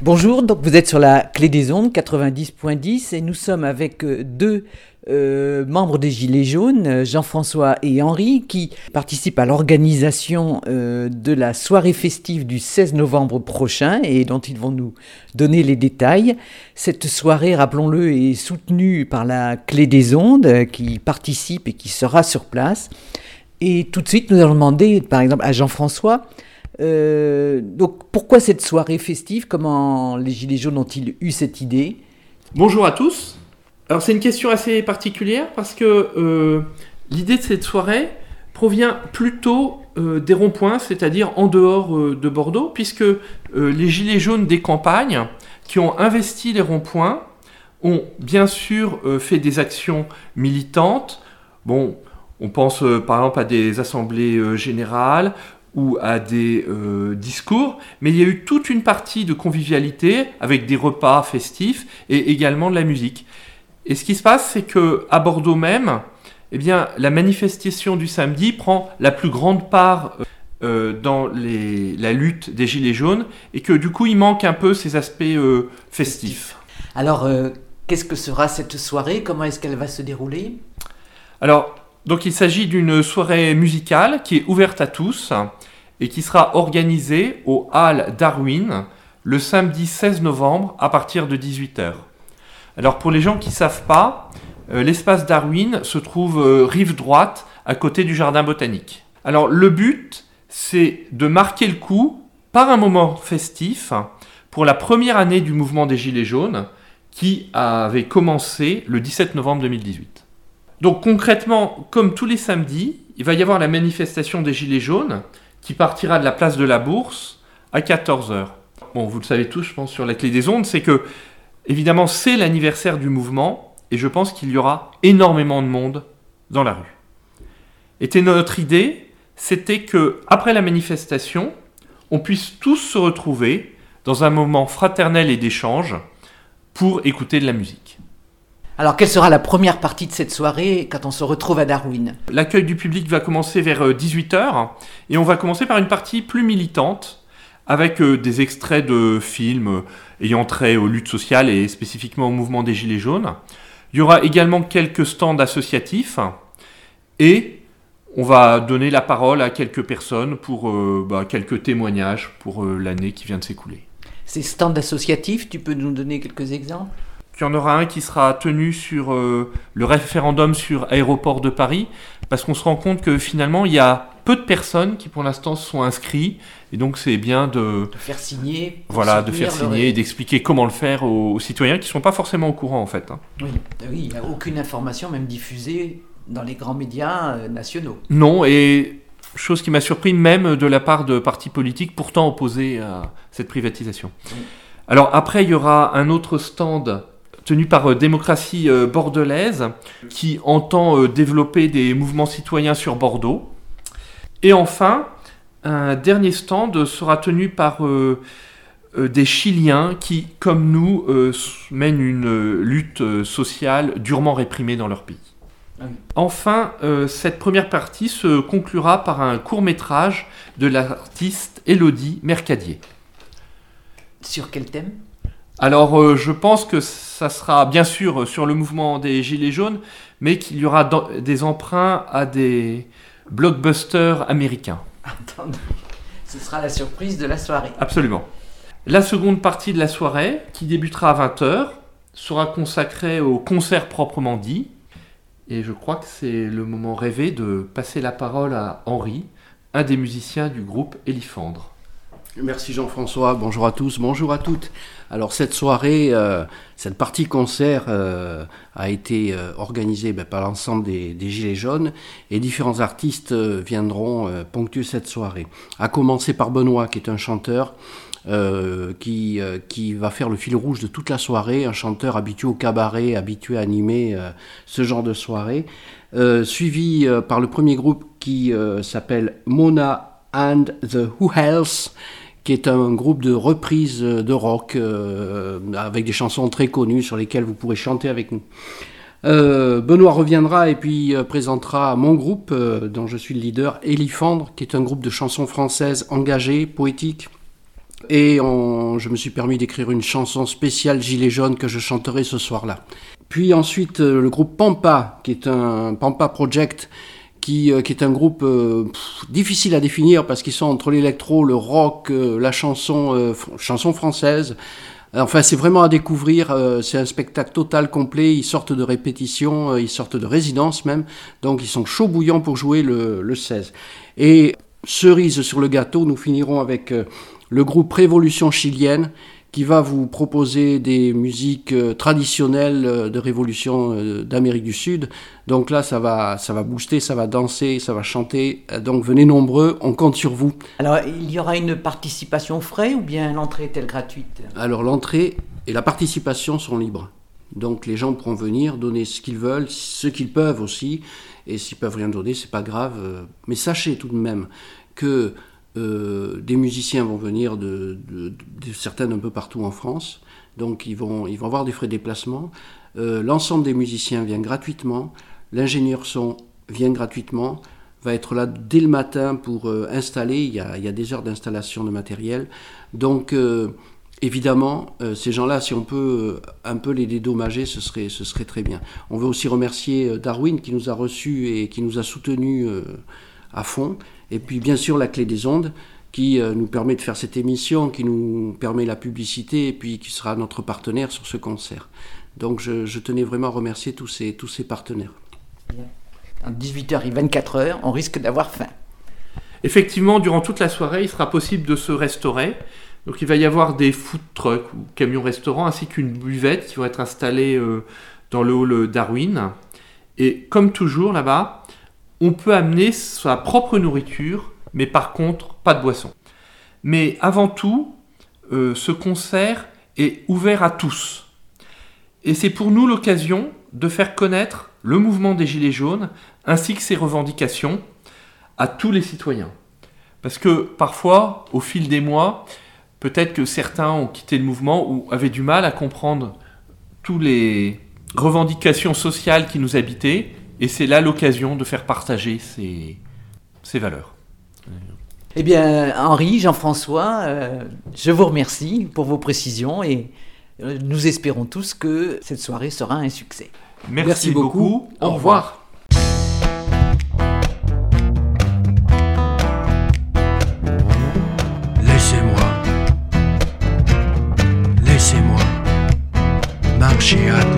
Bonjour, donc vous êtes sur la clé des ondes 90.10 et nous sommes avec euh, deux euh, membres des Gilets jaunes, Jean-François et Henri, qui participent à l'organisation euh, de la soirée festive du 16 novembre prochain et dont ils vont nous donner les détails. Cette soirée, rappelons-le, est soutenue par la clé des ondes qui participe et qui sera sur place. Et tout de suite, nous allons demander, par exemple, à Jean-François, euh, donc pourquoi cette soirée festive? Comment les Gilets jaunes ont-ils eu cette idée? Bonjour à tous. Alors c'est une question assez particulière parce que euh, l'idée de cette soirée provient plutôt euh, des ronds-points, c'est-à-dire en dehors de Bordeaux, puisque les Gilets jaunes des campagnes qui ont investi les ronds-points ont bien sûr fait des actions militantes. Bon, on pense par exemple à des assemblées générales, ou à des euh, discours, mais il y a eu toute une partie de convivialité avec des repas festifs et également de la musique. Et ce qui se passe, c'est que à Bordeaux même, eh bien, la manifestation du samedi prend la plus grande part euh, dans les, la lutte des Gilets jaunes et que du coup, il manque un peu ces aspects euh, festifs. Alors, qu'est-ce que sera cette soirée? Comment est-ce qu'elle va se dérouler? Alors, donc il s'agit d'une soirée musicale qui est ouverte à tous et qui sera organisée au Hall Darwin le samedi 16 novembre à partir de 18h. Alors pour les gens qui ne savent pas, euh, l'espace Darwin se trouve euh, rive droite à côté du jardin botanique. Alors le but, c'est de marquer le coup par un moment festif pour la première année du mouvement des Gilets jaunes qui avait commencé le 17 novembre 2018. Donc concrètement, comme tous les samedis, il va y avoir la manifestation des Gilets jaunes qui partira de la place de la Bourse à 14h. Bon, vous le savez tous, je pense, sur la clé des ondes, c'est que, évidemment, c'est l'anniversaire du mouvement, et je pense qu'il y aura énormément de monde dans la rue. Et notre idée, c'était que, après la manifestation, on puisse tous se retrouver dans un moment fraternel et d'échange pour écouter de la musique. Alors, quelle sera la première partie de cette soirée quand on se retrouve à Darwin? L'accueil du public va commencer vers 18h euh, et on va commencer par une partie plus militante avec euh, des extraits de films euh, ayant trait aux luttes sociales et spécifiquement au mouvement des Gilets jaunes. Il y aura également quelques stands associatifs et on va donner la parole à quelques personnes pour bah, quelques témoignages pour l'année qui vient de s'écouler. Ces stands associatifs, tu peux nous donner quelques exemples? Il y en aura un qui sera tenu sur euh, le référendum sur aéroport de Paris, parce qu'on se rend compte que finalement, il y a peu de personnes qui pour l'instant sont inscrites, et donc c'est bien de, de, faire signer. Voilà, de faire signer et d'expliquer comment le faire aux, citoyens qui ne sont pas forcément au courant en fait. Hein. Oui, oui, il n'y a aucune information même diffusée dans les grands médias euh, nationaux. Non, et chose qui m'a surpris même de la part de partis politiques pourtant opposés à cette privatisation. Alors après, il y aura un autre stand tenu par euh, Démocratie euh, Bordelaise, qui entend euh, développer des mouvements citoyens sur Bordeaux. Et enfin, un dernier stand sera tenu par des Chiliens qui, comme nous, mènent une lutte sociale durement réprimée dans leur pays. Ah enfin, cette première partie se conclura par un court métrage de l'artiste Elodie Mercadier. Sur quel thème? Alors euh, je pense que ça sera bien sûr sur le mouvement des Gilets jaunes, mais qu'il y aura des emprunts à des blockbusters américains. Attendez, ce sera la surprise de la soirée. Absolument. La seconde partie de la soirée, qui débutera à 20h, sera consacrée au concert proprement dit. Et je crois que c'est le moment rêvé de passer la parole à Henri, un des musiciens du groupe Élifandre. Merci Jean-François, bonjour à tous, bonjour à toutes. Alors cette soirée, euh, cette partie concert euh, a été euh, organisée ben, par l'ensemble des, Gilets jaunes et différents artistes viendront ponctuer cette soirée. À commencer par Benoît qui est un chanteur qui, va faire le fil rouge de toute la soirée, un chanteur habitué au cabaret, habitué à animer ce genre de soirée. suivi par le premier groupe qui s'appelle Mona and the Who Else qui est un groupe de reprises de rock euh, avec des chansons très connues sur lesquelles vous pourrez chanter avec nous. Euh, Benoît reviendra et puis euh, présentera mon groupe dont je suis le leader, Elifandre, qui est un groupe de chansons françaises engagées, poétiques, Et je me suis permis d'écrire une chanson spéciale Gilet jaune que je chanterai ce soir-là. Puis ensuite, euh, le groupe Pampa, qui est un Pampa Project, qui, euh, qui est un groupe euh, difficile à définir parce qu'ils sont entre l'électro, le rock, la chanson, chanson française. Enfin, c'est vraiment à découvrir. c'est un spectacle total complet. Ils sortent de répétition, ils sortent de résidence même. Donc, ils sont chauds bouillants pour jouer le 16. Et cerise sur le gâteau, nous finirons avec le groupe Révolution chilienne qui va vous proposer des musiques euh, traditionnelles euh, de révolution euh, d'Amérique du Sud. Donc là, ça va, ça va booster, ça va danser, ça va chanter. Donc venez nombreux, on compte sur vous. Alors, il y aura une participation frais ou bien l'entrée est-elle gratuite? Alors, l'entrée et la participation sont libres. Donc les gens pourront venir donner ce qu'ils veulent, ce qu'ils peuvent aussi. Et s'ils peuvent rien donner, c'est pas grave. Mais sachez tout de même que euh, des musiciens vont venir de, certaines un peu partout en France, donc ils vont, ils vont avoir des frais de déplacement. Euh, l'ensemble des musiciens vient gratuitement, l'ingénieur son vient gratuitement, va être là dès le matin pour euh, installer, il y, a, il y, a, des heures d'installation de matériel. Donc évidemment, ces gens-là, si on peut un peu les dédommager, ce serait, ce serait très bien. On veut aussi remercier Darwin qui nous a reçus et qui nous a soutenus à fond. Et puis bien sûr la clé des ondes qui euh, nous permet de faire cette émission, qui nous permet la publicité et puis qui sera notre partenaire sur ce concert. Donc je, tenais vraiment à remercier tous ces, tous ces partenaires. En 18h et 24h, on risque d'avoir faim. Effectivement, durant toute la soirée, il sera possible de se restaurer. Donc il va y avoir des food trucks ou camions restaurants ainsi qu'une buvette qui vont être installées euh, dans le hall Darwin. Et comme toujours là-bas, on peut amener sa propre nourriture, mais par contre, pas de boisson. Mais avant tout, euh, ce concert est ouvert à tous. Et c'est pour nous l'occasion de faire connaître le mouvement des Gilets jaunes ainsi que ses revendications à tous les citoyens. Parce que parfois, au fil des mois, peut-être que certains ont quitté le mouvement ou avaient du mal à comprendre toutes les revendications sociales qui nous habitaient et c'est là l'occasion de faire partager ces, ces valeurs. Eh bien, Henri, Jean-François, euh, je vous remercie pour vos précisions et euh, nous espérons tous que cette soirée sera un succès. Merci, beaucoup. Au revoir. Laissez-moi, laissez-moi marcher à